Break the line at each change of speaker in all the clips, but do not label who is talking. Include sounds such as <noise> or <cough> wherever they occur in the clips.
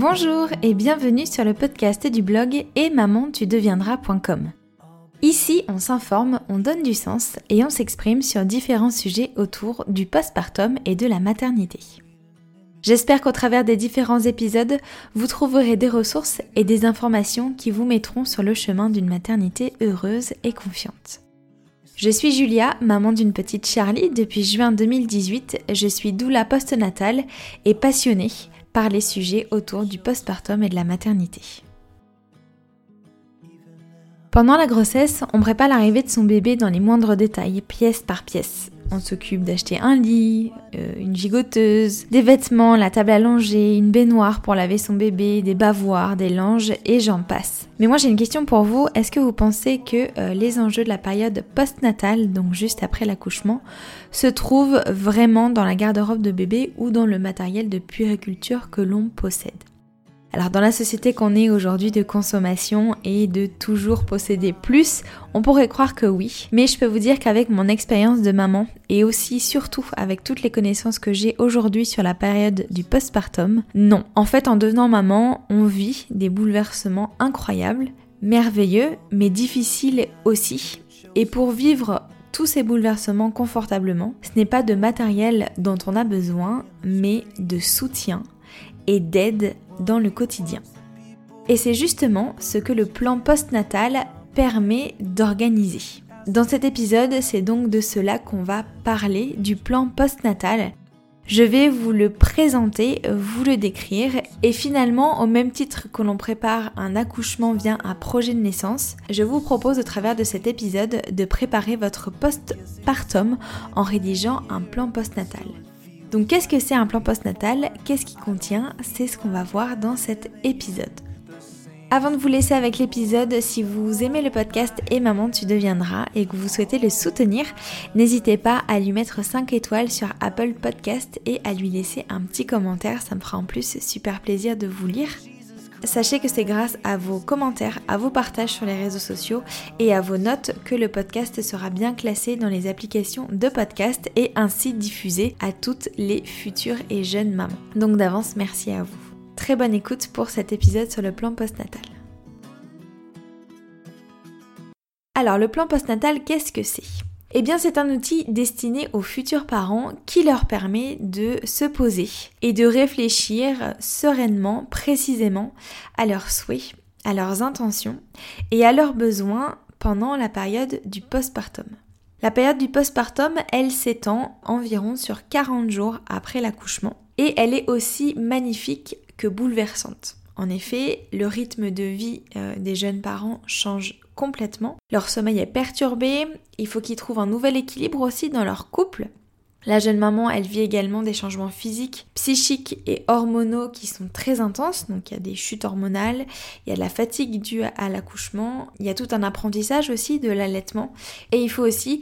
Bonjour et bienvenue sur le podcast du blog et maman tu. Ici, on s'informe, on donne du sens et on s'exprime sur différents sujets autour du postpartum et de la maternité. J'espère qu'au travers des différents épisodes, vous trouverez des ressources et des informations qui vous mettront sur le chemin d'une maternité heureuse et confiante. Je suis Julia, maman d'une petite Charlie depuis juin 2018. Je suis doula postnatale et passionnée par les sujets autour du postpartum et de la maternité. Pendant la grossesse, on prépare l'arrivée de son bébé dans les moindres détails, pièce par pièce. On s'occupe d'acheter un lit, euh, une gigoteuse, des vêtements, la table à une baignoire pour laver son bébé, des bavoirs, des langes et j'en passe. Mais moi j'ai une question pour vous. Est-ce que vous pensez que euh, les enjeux de la période postnatale, donc juste après l'accouchement, se trouvent vraiment dans la garde-robe de bébé ou dans le matériel de puériculture que l'on possède? Alors dans la société qu'on est aujourd'hui de consommation et de toujours posséder plus, on pourrait croire que oui. Mais je peux vous dire qu'avec mon expérience de maman et aussi surtout avec toutes les connaissances que j'ai aujourd'hui sur la période du postpartum, non. En fait en devenant maman, on vit des bouleversements incroyables, merveilleux, mais difficiles aussi. Et pour vivre tous ces bouleversements confortablement, ce n'est pas de matériel dont on a besoin, mais de soutien et d'aide dans le quotidien. Et c'est justement ce que le plan postnatal permet d'organiser. Dans cet épisode, c'est donc de cela qu'on va parler, du plan postnatal. Je vais vous le présenter, vous le décrire, et finalement, au même titre que l'on prépare un accouchement via un projet de naissance, je vous propose au travers de cet épisode de préparer votre postpartum en rédigeant un plan postnatal. Donc qu'est-ce que c'est un plan postnatal? Qu'est-ce qu'il contient? C'est ce qu'on va voir dans cet épisode. Avant de vous laisser avec l'épisode, si vous aimez le podcast Et Maman tu deviendras et que vous souhaitez le soutenir, n'hésitez pas à lui mettre 5 étoiles sur Apple Podcast et à lui laisser un petit commentaire, ça me fera en plus super plaisir de vous lire. Sachez que c'est grâce à vos commentaires, à vos partages sur les réseaux sociaux et à vos notes que le podcast sera bien classé dans les applications de podcast et ainsi diffusé à toutes les futures et jeunes mamans. Donc d'avance, merci à vous. Très bonne écoute pour cet épisode sur le plan postnatal. Alors le plan postnatal, qu'est-ce que c'est? Eh bien, c'est un outil destiné aux futurs parents qui leur permet de se poser et de réfléchir sereinement, précisément à leurs souhaits, à leurs intentions et à leurs besoins pendant la période du postpartum. La période du postpartum, elle s'étend environ sur 40 jours après l'accouchement et elle est aussi magnifique que bouleversante. En effet, le rythme de vie euh, des jeunes parents change complètement. Leur sommeil est perturbé, il faut qu'ils trouvent un nouvel équilibre aussi dans leur couple. La jeune maman, elle vit également des changements physiques, psychiques et hormonaux qui sont très intenses. Donc il y a des chutes hormonales, il y a de la fatigue due à l'accouchement, il y a tout un apprentissage aussi de l'allaitement. Et il faut aussi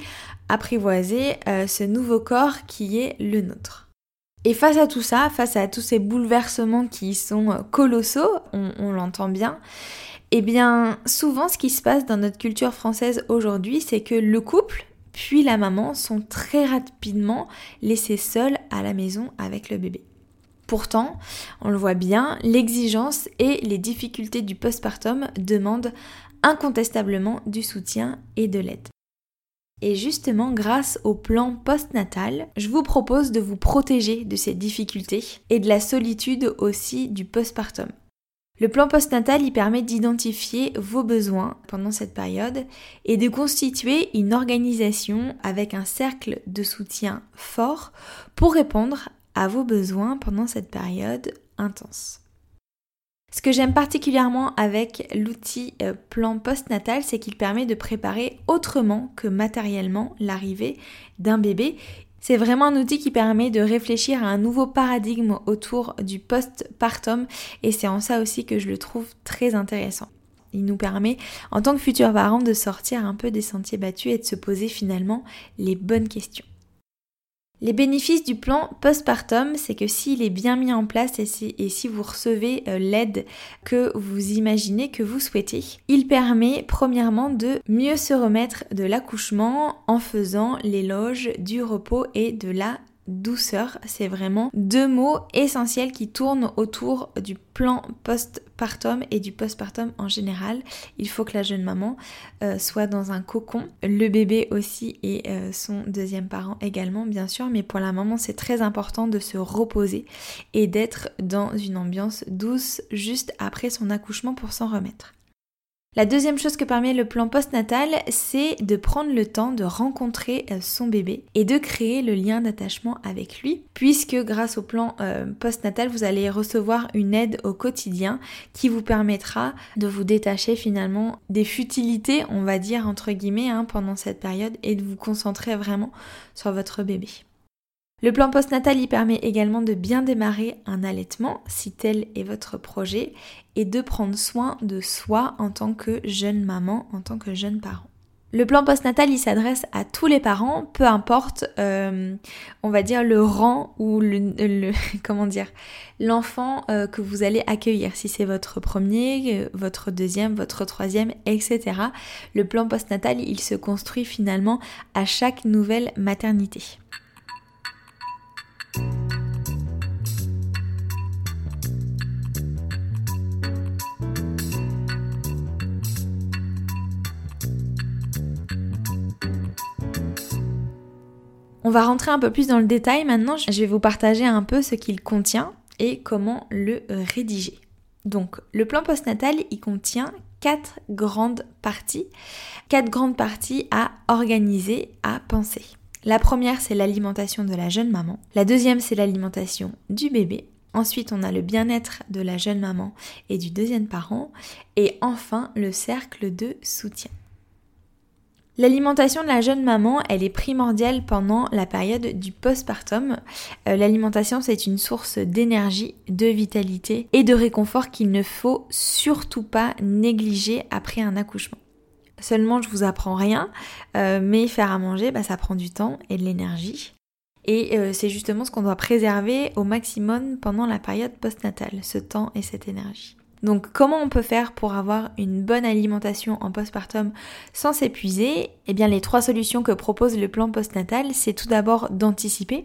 apprivoiser euh, ce nouveau corps qui est le nôtre. Et face à tout ça, face à tous ces bouleversements qui sont euh, colossaux, on, l'entend bien, eh bien souvent ce qui se passe dans notre culture française aujourd'hui, c'est que le couple puis la maman sont très rapidement laissés seuls à la maison avec le bébé. Pourtant, on le voit bien, l'exigence et les difficultés du postpartum demandent incontestablement du soutien et de l'aide. Et justement, grâce au plan postnatal, je vous propose de vous protéger de ces difficultés et de la solitude aussi du postpartum. Le plan postnatal y permet d'identifier vos besoins pendant cette période et de constituer une organisation avec un cercle de soutien fort pour répondre à vos besoins pendant cette période intense. Ce que j'aime particulièrement avec l'outil euh, plan postnatal, c'est qu'il permet de préparer autrement que matériellement l'arrivée d'un bébé. C'est vraiment un outil qui permet de réfléchir à un nouveau paradigme autour du postpartum et c'est en ça aussi que je le trouve très intéressant. Il nous permet, en tant que futurs parents, de sortir un peu des sentiers battus et de se poser finalement les bonnes questions. Les bénéfices du plan postpartum, c'est que s'il est bien mis en place et si, vous recevez euh, l'aide que vous imaginez, que vous souhaitez, il permet premièrement de mieux se remettre de l'accouchement en faisant l'éloge du repos et de la douceur. C'est vraiment deux mots essentiels qui tournent autour du plan postpartum et du postpartum en général. Il faut que la jeune maman euh, soit dans un cocon, le bébé aussi et euh, son deuxième parent également bien sûr, mais pour la maman c'est très important de se reposer et d'être dans une ambiance douce juste après son accouchement pour s'en remettre. La deuxième chose que permet le plan postnatal, c'est de prendre le temps de rencontrer euh, son bébé et de créer le lien d'attachement avec lui, puisque grâce au plan euh, postnatal, vous allez recevoir une aide au quotidien qui vous permettra de vous détacher finalement des futilités, on va dire entre guillemets, hein, pendant cette période et de vous concentrer vraiment sur votre bébé. Le plan postnatal y permet également de bien démarrer un allaitement si tel est votre projet et de prendre soin de soi en tant que jeune maman, en tant que jeune parent. Le plan postnatal, il s'adresse à tous les parents, peu importe, euh, on va dire le rang ou le, <laughs> comment dire, l'enfant euh, que vous allez accueillir. Si c'est votre premier, euh, votre deuxième, votre troisième, etc. Le plan postnatal, il se construit finalement à chaque nouvelle maternité. On va rentrer un peu plus dans le détail maintenant. Je vais vous partager un peu ce qu'il contient et comment le rédiger. Donc, le plan postnatal, il contient quatre grandes parties. Quatre grandes parties à organiser, à penser. La première, c'est l'alimentation de la jeune maman. La deuxième, c'est l'alimentation du bébé. Ensuite, on a le bien-être de la jeune maman et du deuxième parent. Et enfin, le cercle de soutien. L'alimentation de la jeune maman, elle est primordiale pendant la période du postpartum. Euh, l'alimentation, c'est une source d'énergie, de vitalité et de réconfort qu'il ne faut surtout pas négliger après un accouchement. Seulement, je vous apprends rien, euh, mais faire à manger, bah, ça prend du temps et de l'énergie. Et euh, c'est justement ce qu'on doit préserver au maximum pendant la période postnatale, ce temps et cette énergie. Donc comment on peut faire pour avoir une bonne alimentation en postpartum sans s'épuiser? Eh bien les trois solutions que propose le plan postnatal, c'est tout d'abord d'anticiper,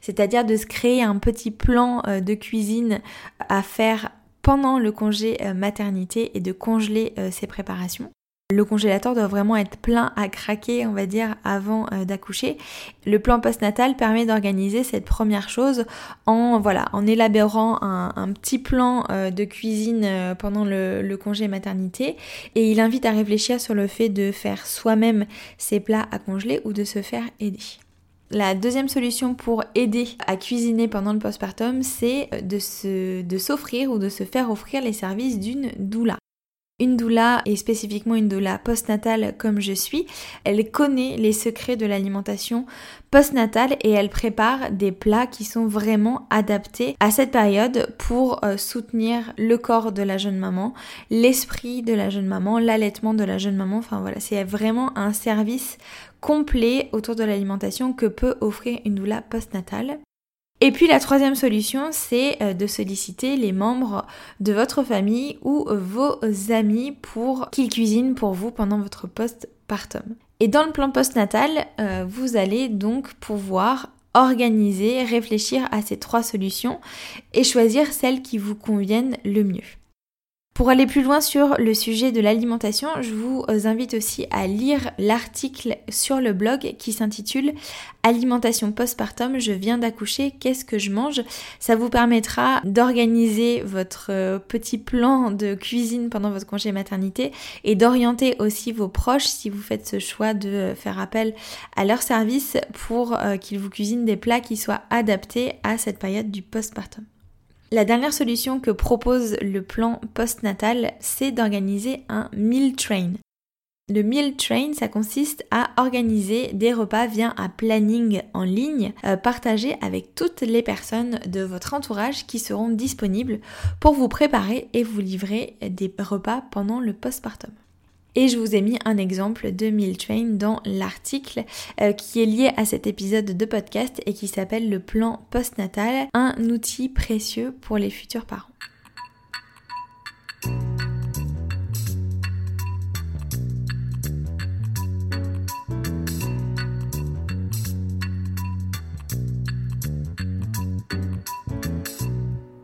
c'est-à-dire de se créer un petit plan euh, de cuisine à faire pendant le congé euh, maternité et de congeler euh, ses préparations. Le congélateur doit vraiment être plein à craquer, on va dire, avant euh, d'accoucher. Le plan postnatal permet d'organiser cette première chose en voilà, en élaborant un, petit plan euh, de cuisine euh, pendant le, le, congé maternité et il invite à réfléchir sur le fait de faire soi-même ses plats à congeler ou de se faire aider. La deuxième solution pour aider à cuisiner pendant le postpartum, c'est de s'offrir ou de se faire offrir les services d'une doula une doula et spécifiquement une doula postnatale comme je suis, elle connaît les secrets de l'alimentation postnatale et elle prépare des plats qui sont vraiment adaptés à cette période pour euh, soutenir le corps de la jeune maman, l'esprit de la jeune maman, l'allaitement de la jeune maman. Enfin voilà, c'est vraiment un service complet autour de l'alimentation que peut offrir une doula postnatale. Et puis la troisième solution, c'est euh, de solliciter les membres de votre famille ou vos amis pour qu'ils cuisinent pour vous pendant votre postpartum. Et dans le plan postnatal, euh, vous allez donc pouvoir organiser, réfléchir à ces trois solutions et choisir celles qui vous conviennent le mieux. Pour aller plus loin sur le sujet de l'alimentation, je vous invite aussi à lire l'article sur le blog qui s'intitule Alimentation postpartum, je viens d'accoucher, qu'est-ce que je mange? Ça vous permettra d'organiser votre petit plan de cuisine pendant votre congé maternité et d'orienter aussi vos proches si vous faites ce choix de faire appel à leur service pour euh, qu'ils vous cuisinent des plats qui soient adaptés à cette période du postpartum. La dernière solution que propose le plan postnatal, c'est d'organiser un meal train. Le meal train, ça consiste à organiser des repas via un planning en ligne euh, partagé avec toutes les personnes de votre entourage qui seront disponibles pour vous préparer et vous livrer des repas pendant le postpartum. Et je vous ai mis un exemple de Meal Train dans l'article euh, qui est lié à cet épisode de podcast et qui s'appelle le plan postnatal, un outil précieux pour les futurs parents.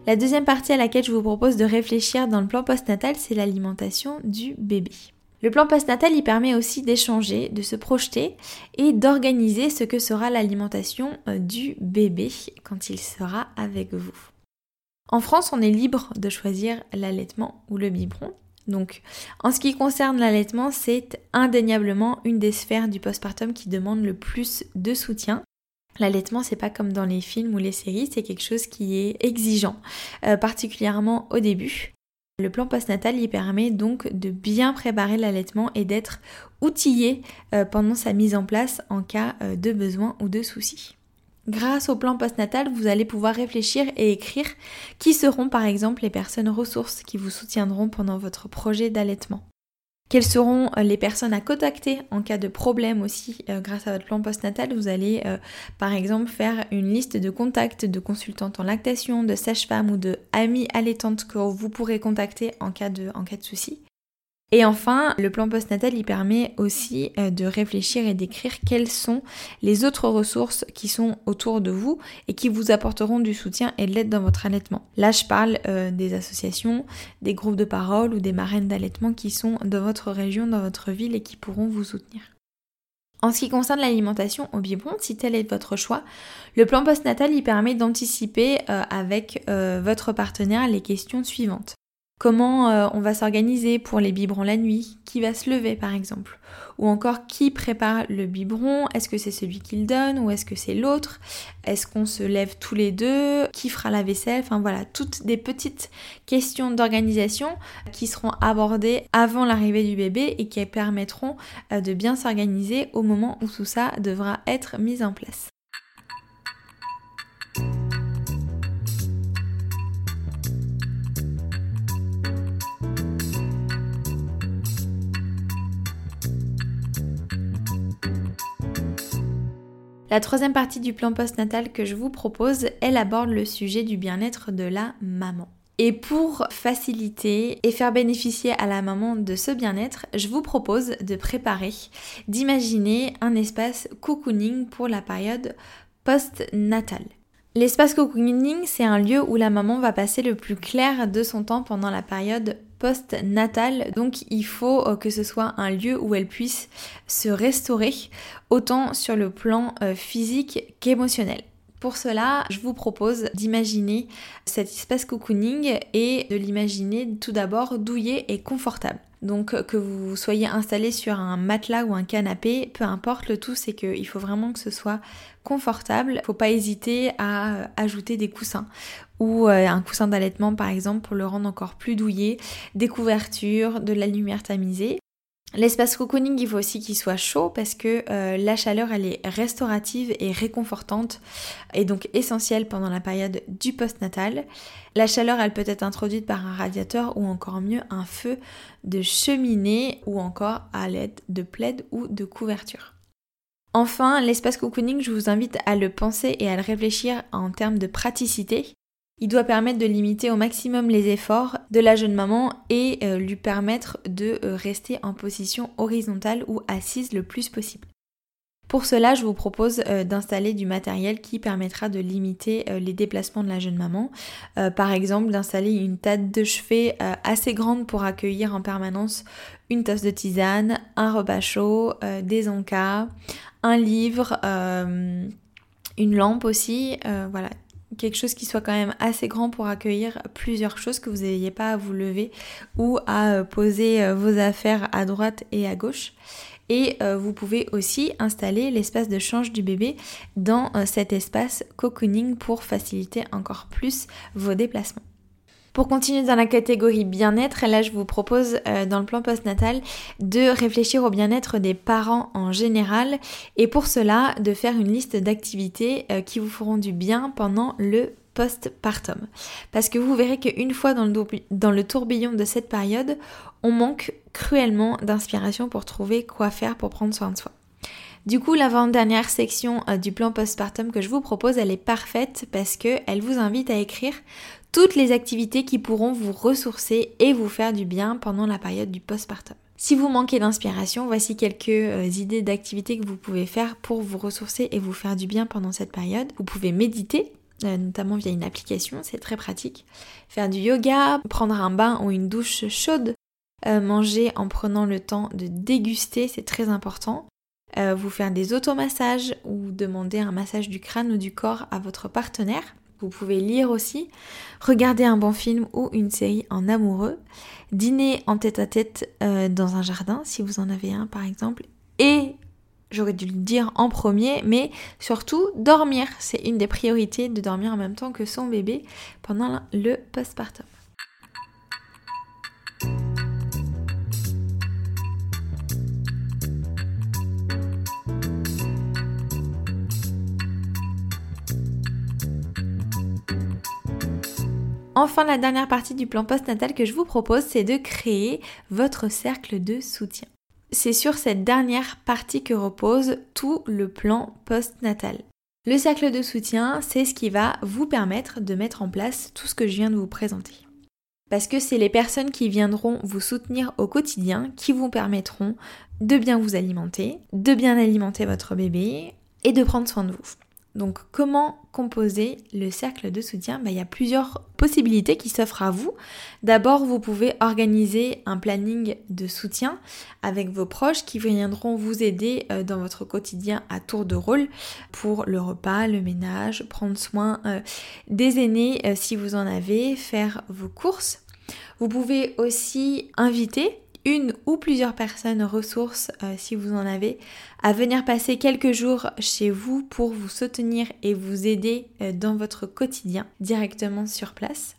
La deuxième partie à laquelle je vous propose de réfléchir dans le plan postnatal, c'est l'alimentation du bébé. Le plan postnatal, il permet aussi d'échanger, de se projeter et d'organiser ce que sera l'alimentation euh, du bébé quand il sera avec vous. En France, on est libre de choisir l'allaitement ou le biberon. Donc, en ce qui concerne l'allaitement, c'est indéniablement une des sphères du postpartum qui demande le plus de soutien. L'allaitement, c'est pas comme dans les films ou les séries, c'est quelque chose qui est exigeant, euh, particulièrement au début. Le plan postnatal y permet donc de bien préparer l'allaitement et d'être outillé euh, pendant sa mise en place en cas euh, de besoin ou de soucis. Grâce au plan postnatal, vous allez pouvoir réfléchir et écrire qui seront par exemple les personnes ressources qui vous soutiendront pendant votre projet d'allaitement. Quelles seront euh, les personnes à contacter en cas de problème aussi euh, grâce à votre plan postnatal? Vous allez euh, par exemple faire une liste de contacts de consultantes en lactation, de sages-femmes ou de amies allaitantes que vous pourrez contacter en cas de, en cas de souci. Et enfin, le plan postnatal, il permet aussi euh, de réfléchir et d'écrire quelles sont les autres ressources qui sont autour de vous et qui vous apporteront du soutien et de l'aide dans votre allaitement. Là, je parle euh, des associations, des groupes de parole ou des marraines d'allaitement qui sont dans votre région, dans votre ville et qui pourront vous soutenir. En ce qui concerne l'alimentation au biberon, si tel est votre choix, le plan postnatal il permet d'anticiper euh, avec votre partenaire les questions suivantes. Comment euh, on va s'organiser pour les biberons la nuit? Qui va se lever par exemple? Ou encore qui prépare le biberon? Est-ce que c'est celui qui le donne ou est-ce que c'est l'autre? Est-ce qu'on se lève tous les deux? Qui fera la vaisselle? Enfin voilà, toutes des petites questions d'organisation qui seront abordées avant l'arrivée du bébé et qui permettront euh, de bien s'organiser au moment où tout ça devra être mis en place. La troisième partie du plan postnatal que je vous propose, elle aborde le sujet du bien-être de la maman. Et pour faciliter et faire bénéficier à la maman de ce bien-être, je vous propose de préparer, d'imaginer un espace cocooning pour la période postnatale. L'espace cocooning, c'est un lieu où la maman va passer le plus clair de son temps pendant la période post-natale. Donc il faut euh, que ce soit un lieu où elle puisse se restaurer, autant sur le plan euh, physique qu'émotionnel. Pour cela, je vous propose d'imaginer cet espace cocooning et de l'imaginer tout d'abord douillet et confortable. Donc euh, que vous soyez installé sur un matelas ou un canapé, peu importe, le tout c'est qu'il faut vraiment que ce soit confortable. Faut pas hésiter à ajouter des coussins ou euh, un coussin d'allaitement par exemple pour le rendre encore plus douillet, des couvertures, de la lumière tamisée. L'espace cocooning, il faut aussi qu'il soit chaud parce que euh, la chaleur, elle est restaurative et réconfortante et donc essentielle pendant la période du postnatal. La chaleur, elle peut être introduite par un radiateur ou encore mieux un feu de cheminée ou encore à l'aide de plaid ou de couverture. Enfin, l'espace cocooning, je vous invite à le penser et à le réfléchir en termes de praticité. Il doit permettre de limiter au maximum les efforts de la jeune maman et euh, lui permettre de euh, rester en position horizontale ou assise le plus possible. Pour cela, je vous propose euh, d'installer du matériel qui permettra de limiter les déplacements de la jeune maman. par exemple, d'installer une table de chevet assez grande pour accueillir en permanence une tasse de tisane, un repas chaud, des encas, un livre, une lampe aussi. voilà, quelque chose qui soit quand même assez grand pour accueillir plusieurs choses, que vous n'ayez pas à vous lever ou à euh, poser euh, vos affaires à droite et à gauche. Et euh, vous pouvez aussi installer l'espace de change du bébé dans cet espace cocooning pour faciliter encore plus vos déplacements. Pour continuer dans la catégorie bien-être, là je vous propose euh, dans le plan postnatal de réfléchir au bien-être des parents en général et pour cela de faire une liste d'activités euh, qui vous feront du bien pendant le postpartum. Parce que vous verrez qu'une fois dans le, dans le tourbillon de cette période, on manque cruellement d'inspiration pour trouver quoi faire pour prendre soin de soi. Du coup, l'avant-dernière section euh, du plan postpartum que je vous propose, elle est parfaite parce qu'elle vous invite à écrire toutes les activités qui pourront vous ressourcer et vous faire du bien pendant la période du postpartum. Si vous manquez d'inspiration, voici quelques euh, idées d'activités que vous pouvez faire pour vous ressourcer et vous faire du bien pendant cette période. Vous pouvez méditer, euh, notamment via une application, c'est très pratique. Faire du yoga, prendre un bain ou une douche chaude, euh, manger en prenant le temps de déguster, c'est très important. Vous faire des automassages ou demander un massage du crâne ou du corps à votre partenaire. Vous pouvez lire aussi, regarder un bon film ou une série en amoureux, dîner en tête à tête dans un jardin si vous en avez un par exemple, et j'aurais dû le dire en premier, mais surtout dormir. C'est une des priorités de dormir en même temps que son bébé pendant le postpartum. Enfin, la dernière partie du plan postnatal que je vous propose, c'est de créer votre cercle de soutien c'est sur cette dernière partie que repose tout le plan postnatal. Le cercle de soutien, c'est ce qui va vous permettre de mettre en place tout ce que je viens de vous présenter. Parce que c'est les personnes qui viendront vous soutenir au quotidien qui vous permettront de bien vous alimenter, de bien alimenter votre bébé et de prendre soin de vous. Donc comment composer le cercle de soutien? Bah, Il y a plusieurs possibilités qui s'offrent à vous. D'abord, vous pouvez organiser un planning de soutien avec vos proches qui viendront vous aider euh, dans votre quotidien à tour de rôle pour le repas, le ménage, prendre soin euh, des aînés euh, si vous en avez, faire vos courses. Vous pouvez aussi inviter une ou plusieurs personnes ressources, euh, si vous en avez, à venir passer quelques jours chez vous pour vous soutenir et vous aider euh, dans votre quotidien directement sur place.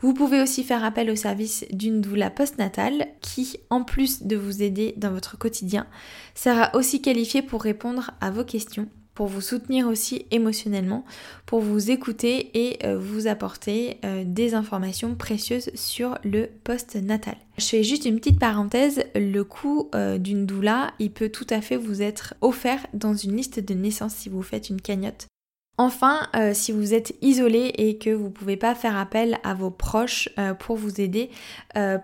Vous pouvez aussi faire appel au service d'une doula postnatale qui, en plus de vous aider dans votre quotidien, sera aussi qualifiée pour répondre à vos questions pour vous soutenir aussi émotionnellement, pour vous écouter et euh, vous apporter euh, des informations précieuses sur le post-natal. Je fais juste une petite parenthèse, le coût euh, d'une doula, il peut tout à fait vous être offert dans une liste de naissance si vous faites une cagnotte. Enfin, si vous êtes isolé et que vous ne pouvez pas faire appel à vos proches pour vous aider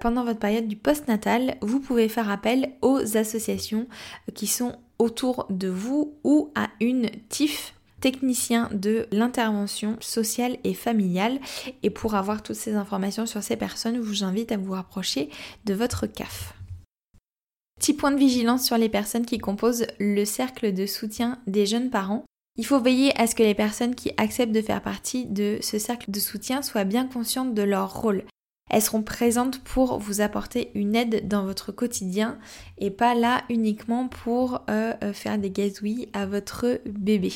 pendant votre période du post-natal, vous pouvez faire appel aux associations qui sont autour de vous ou à une TIF technicien de l'intervention sociale et familiale. Et pour avoir toutes ces informations sur ces personnes, je vous invite à vous rapprocher de votre CAF. Petit point de vigilance sur les personnes qui composent le cercle de soutien des jeunes parents. Il faut veiller à ce que les personnes qui acceptent de faire partie de ce cercle de soutien soient bien conscientes de leur rôle. Elles seront présentes pour vous apporter une aide dans votre quotidien et pas là uniquement pour euh, euh, faire des gazouilles à votre bébé.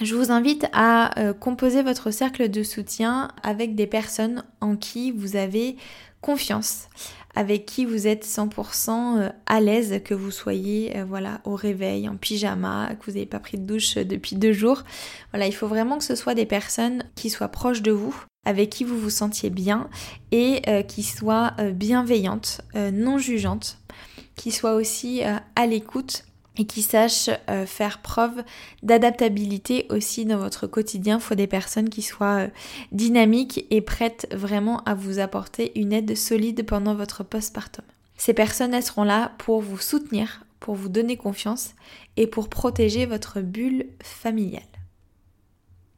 Je vous invite à euh, composer votre cercle de soutien avec des personnes en qui vous avez confiance, avec qui vous êtes 100% à l'aise, que vous soyez voilà au réveil en pyjama, que vous n'ayez pas pris de douche depuis deux jours. Voilà, il faut vraiment que ce soit des personnes qui soient proches de vous, avec qui vous vous sentiez bien et euh, qui soit euh, bienveillante, euh, non jugeante, qui soit aussi à l'écoute et qui sache faire preuve d'adaptabilité aussi dans votre quotidien. Il faut des personnes qui soient dynamiques et prêtes vraiment à vous apporter une aide solide pendant votre postpartum. Ces personnes, elles seront là pour vous soutenir, pour vous donner confiance et pour protéger votre bulle familiale.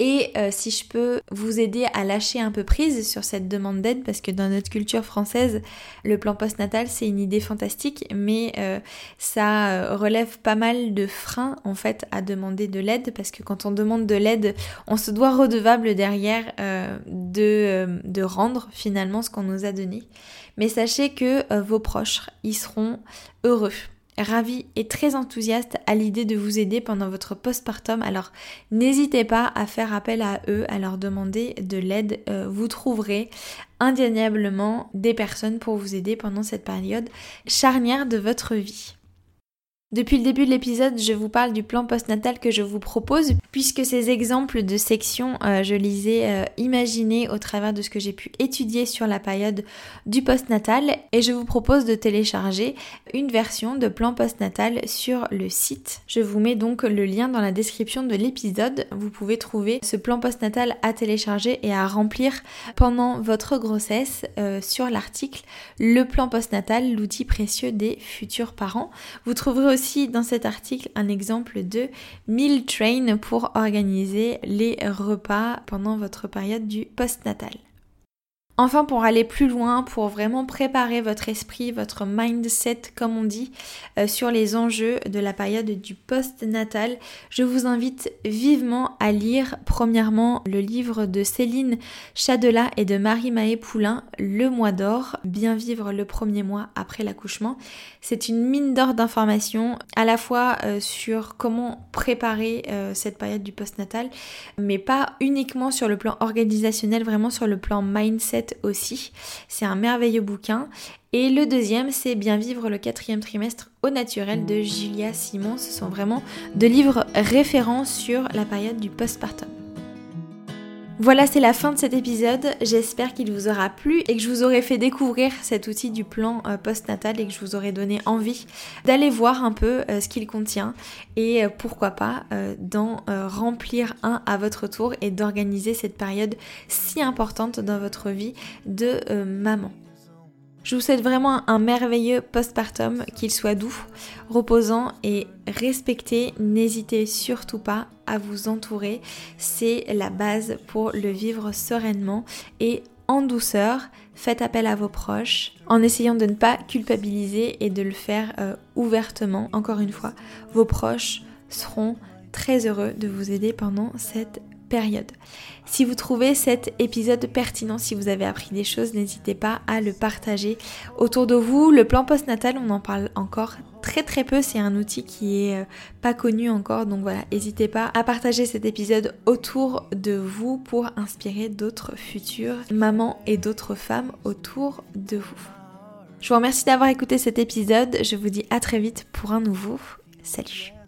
Et euh, si je peux vous aider à lâcher un peu prise sur cette demande d'aide, parce que dans notre culture française, le plan postnatal, c'est une idée fantastique, mais euh, ça euh, relève pas mal de freins en fait à demander de l'aide, parce que quand on demande de l'aide, on se doit redevable derrière de, de rendre finalement ce qu'on nous a donné. Mais sachez que vos proches, ils seront heureux ravi et très enthousiaste à l'idée de vous aider pendant votre postpartum. Alors n'hésitez pas à faire appel à eux, à leur demander de l'aide. Euh, vous trouverez indéniablement des personnes pour vous aider pendant cette période charnière de votre vie. Depuis le début de l'épisode, je vous parle du plan postnatal que je vous propose, puisque ces exemples de sections, euh, je les ai euh, imaginés au travers de ce que j'ai pu étudier sur la période du postnatal, et je vous propose de télécharger une version de plan postnatal sur le site. Je vous mets donc le lien dans la description de l'épisode. Vous pouvez trouver ce plan postnatal à télécharger et à remplir pendant votre grossesse euh, sur l'article Le plan postnatal, l'outil précieux des futurs parents. Vous trouverez aussi aussi dans cet article un exemple de meal train pour organiser les repas pendant votre période du postnatal. Enfin, pour aller plus loin, pour vraiment préparer votre esprit, votre mindset, comme on dit, euh, sur les enjeux de la période du post-natal, je vous invite vivement à lire premièrement le livre de Céline Chadela et de Marie-Maë Poulain, Le mois d'or, bien vivre le premier mois après l'accouchement. C'est une mine d'or d'informations à la fois euh, sur comment préparer euh, cette période du post-natal, mais pas uniquement sur le plan organisationnel, vraiment sur le plan mindset aussi. C'est un merveilleux bouquin. Et le deuxième, c'est Bien vivre le quatrième trimestre au naturel de Julia Simon. Ce sont vraiment deux livres référents sur la période du postpartum. Voilà, c'est la fin de cet épisode. J'espère qu'il vous aura plu et que je vous aurai fait découvrir cet outil du plan euh, postnatal et que je vous aurai donné envie d'aller voir un peu euh, ce qu'il contient et euh, pourquoi pas d'en remplir un à votre tour et d'organiser cette période si importante dans votre vie de maman. Je vous souhaite vraiment un merveilleux postpartum, qu'il soit doux, reposant et respecté. N'hésitez surtout pas à vous entourer. C'est la base pour le vivre sereinement et en douceur. Faites appel à vos proches en essayant de ne pas culpabiliser et de le faire euh, ouvertement. Encore une fois, vos proches seront très heureux de vous aider pendant cette Si vous trouvez cet épisode pertinent, si vous avez appris des choses, n'hésitez pas à le partager autour de vous. Le plan postnatal, on en parle encore très très peu, c'est un outil qui est euh, pas connu encore, donc voilà, n'hésitez pas à partager cet épisode autour de vous pour inspirer d'autres futures mamans et d'autres femmes autour de vous. Je vous remercie d'avoir écouté cet épisode, je vous dis à très vite pour un nouveau. Salut